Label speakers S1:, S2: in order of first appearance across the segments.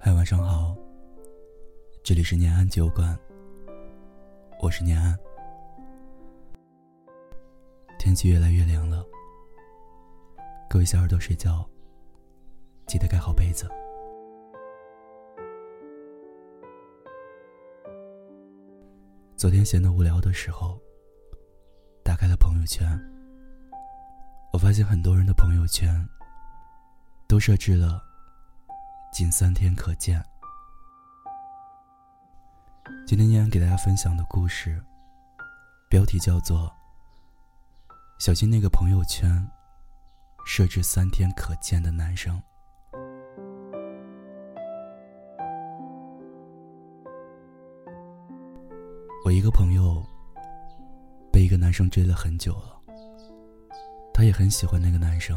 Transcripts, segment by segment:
S1: 嗨，晚上好。这里是念安酒馆，我是念安。天气越来越凉了，各位小耳朵睡觉记得盖好被子。昨天闲得无聊的时候，打开了朋友圈，我发现很多人的朋友圈都设置了。仅三天可见。今天依然给大家分享的故事，标题叫做“小心那个朋友圈设置三天可见的男生”。我一个朋友被一个男生追了很久了，他也很喜欢那个男生，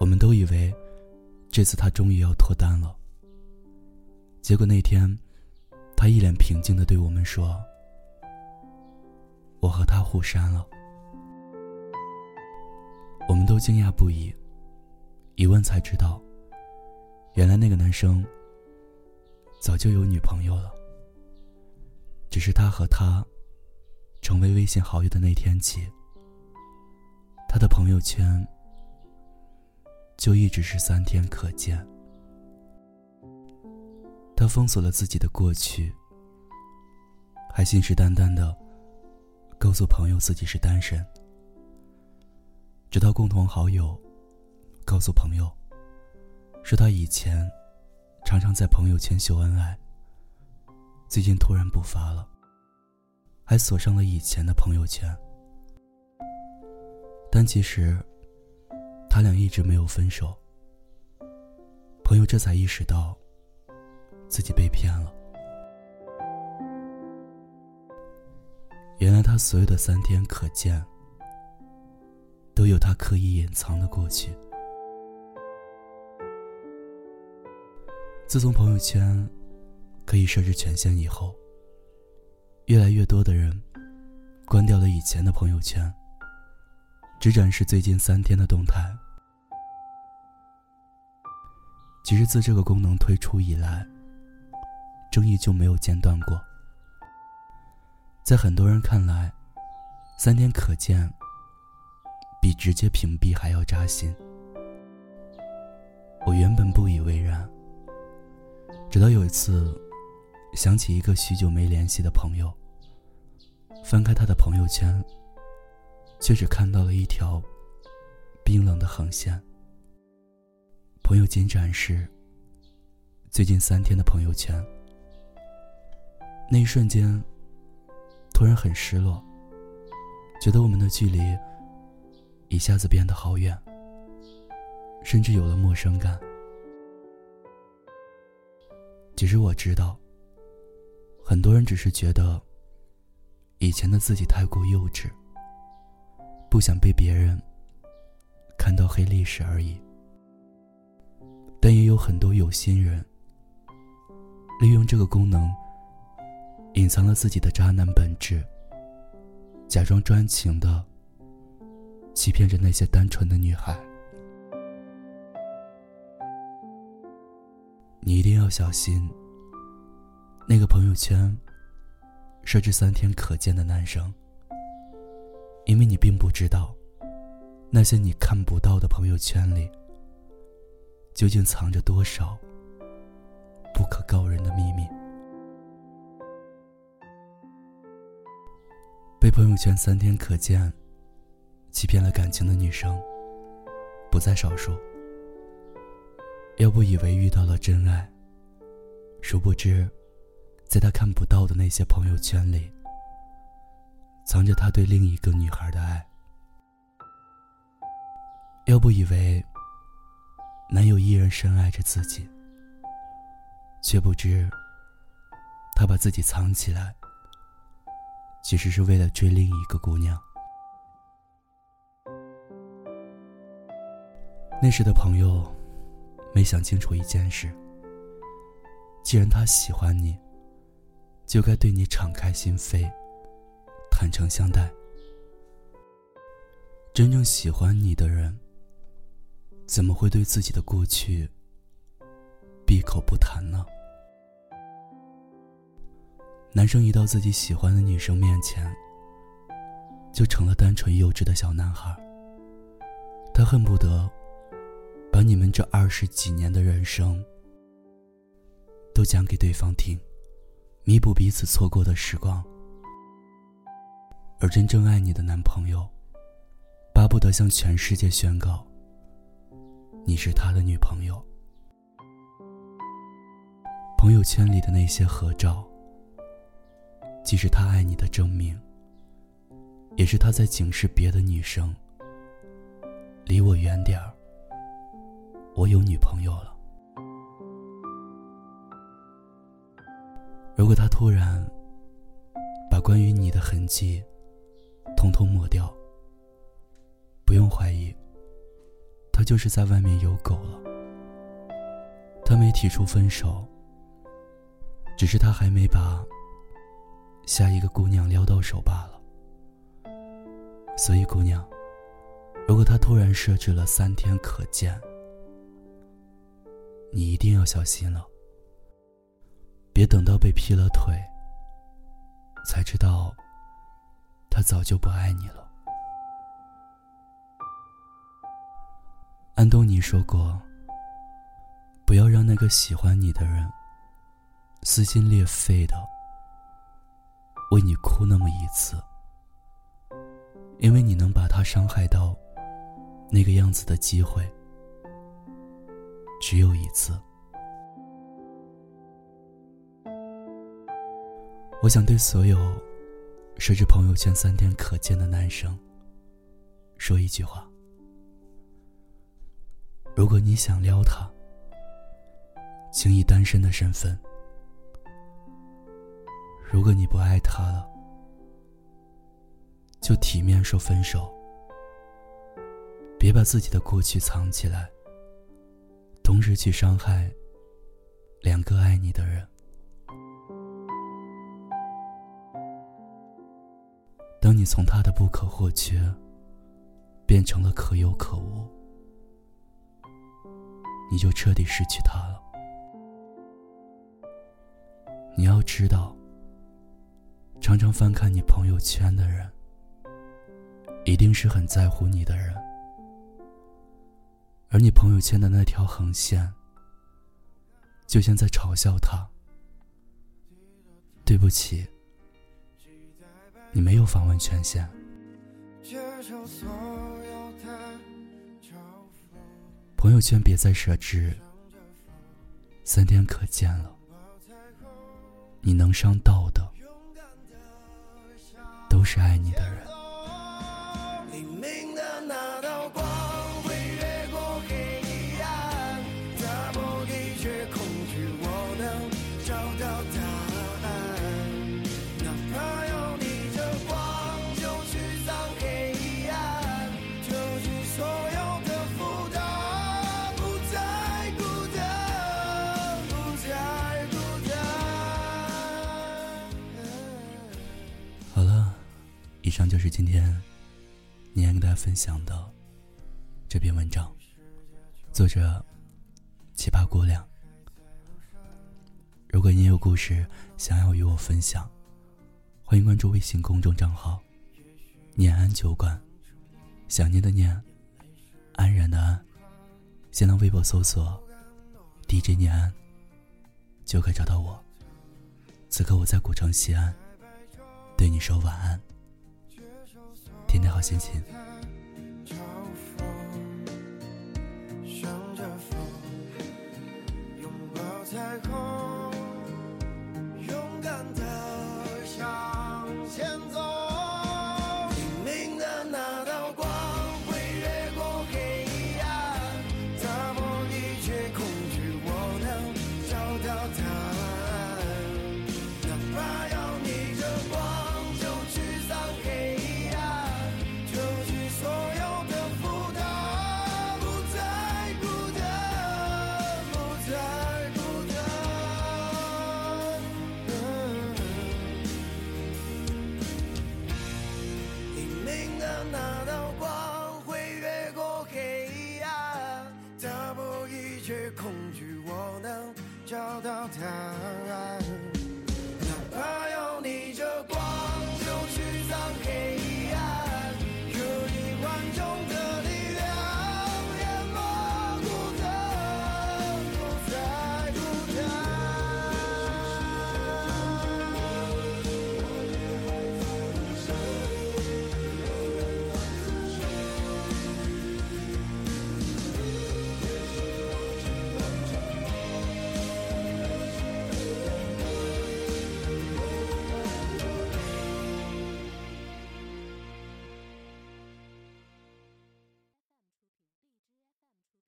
S1: 我们都以为。这次他终于要脱单了。结果那天，他一脸平静的对我们说：“我和他互删了。”我们都惊讶不已。一问才知道，原来那个男生早就有女朋友了。只是他和他成为微信好友的那天起，他的朋友圈。就一直是三天可见。他封锁了自己的过去，还信誓旦旦的告诉朋友自己是单身。直到共同好友告诉朋友，说他以前常常在朋友圈秀恩爱，最近突然不发了，还锁上了以前的朋友圈。但其实。他俩一直没有分手。朋友这才意识到，自己被骗了。原来他所有的三天可见，都有他刻意隐藏的过去。自从朋友圈可以设置权限以后，越来越多的人关掉了以前的朋友圈。只展示最近三天的动态。其实自这个功能推出以来，争议就没有间断过。在很多人看来，三天可见比直接屏蔽还要扎心。我原本不以为然，直到有一次想起一个许久没联系的朋友，翻开他的朋友圈。却只看到了一条冰冷的横线。朋友仅展示最近三天的朋友圈。那一瞬间，突然很失落，觉得我们的距离一下子变得好远，甚至有了陌生感。其实我知道，很多人只是觉得以前的自己太过幼稚。不想被别人看到黑历史而已，但也有很多有心人利用这个功能，隐藏了自己的渣男本质，假装专情的欺骗着那些单纯的女孩。你一定要小心，那个朋友圈设置三天可见的男生。因为你并不知道，那些你看不到的朋友圈里，究竟藏着多少不可告人的秘密。被朋友圈三天可见，欺骗了感情的女生，不在少数。要不以为遇到了真爱，殊不知，在他看不到的那些朋友圈里。藏着他对另一个女孩的爱，要不以为男友依然深爱着自己，却不知他把自己藏起来，其实是为了追另一个姑娘。那时的朋友没想清楚一件事：既然他喜欢你，就该对你敞开心扉。坦诚相待。真正喜欢你的人，怎么会对自己的过去闭口不谈呢？男生一到自己喜欢的女生面前，就成了单纯幼稚的小男孩。他恨不得把你们这二十几年的人生都讲给对方听，弥补彼此错过的时光。而真正爱你的男朋友，巴不得向全世界宣告：你是他的女朋友。朋友圈里的那些合照，既是他爱你的证明，也是他在警示别的女生：离我远点儿，我有女朋友了。如果他突然把关于你的痕迹通通抹掉，不用怀疑，他就是在外面有狗了。他没提出分手。只是他还没把下一个姑娘撩到手罢了。所以，姑娘，如果他突然设置了三天可见，你一定要小心了。别等到被劈了腿，才知道他早就不爱你了。安东尼说过：“不要让那个喜欢你的人。”撕心裂肺的为你哭那么一次，因为你能把他伤害到那个样子的机会只有一次。我想对所有设置朋友圈三天可见的男生说一句话：如果你想撩他，请以单身的身份。如果你不爱他了，就体面说分手。别把自己的过去藏起来，同时去伤害两个爱你的人。当你从他的不可或缺变成了可有可无，你就彻底失去他了。你要知道。常常翻看你朋友圈的人，一定是很在乎你的人。而你朋友圈的那条横线，就像在嘲笑他。对不起，你没有访问权限。朋友圈别再设置三天可见了，你能伤到的。都是爱你的人。就是今天，念跟大家分享的这篇文章，作者奇葩姑娘。如果你有故事想要与我分享，欢迎关注微信公众账号“念安酒馆”，想念的念，安然的安。新浪微博搜索 “DJ 念安”，就可以找到我。此刻我在古城西安，对你说晚安。今天好心情。彩虹。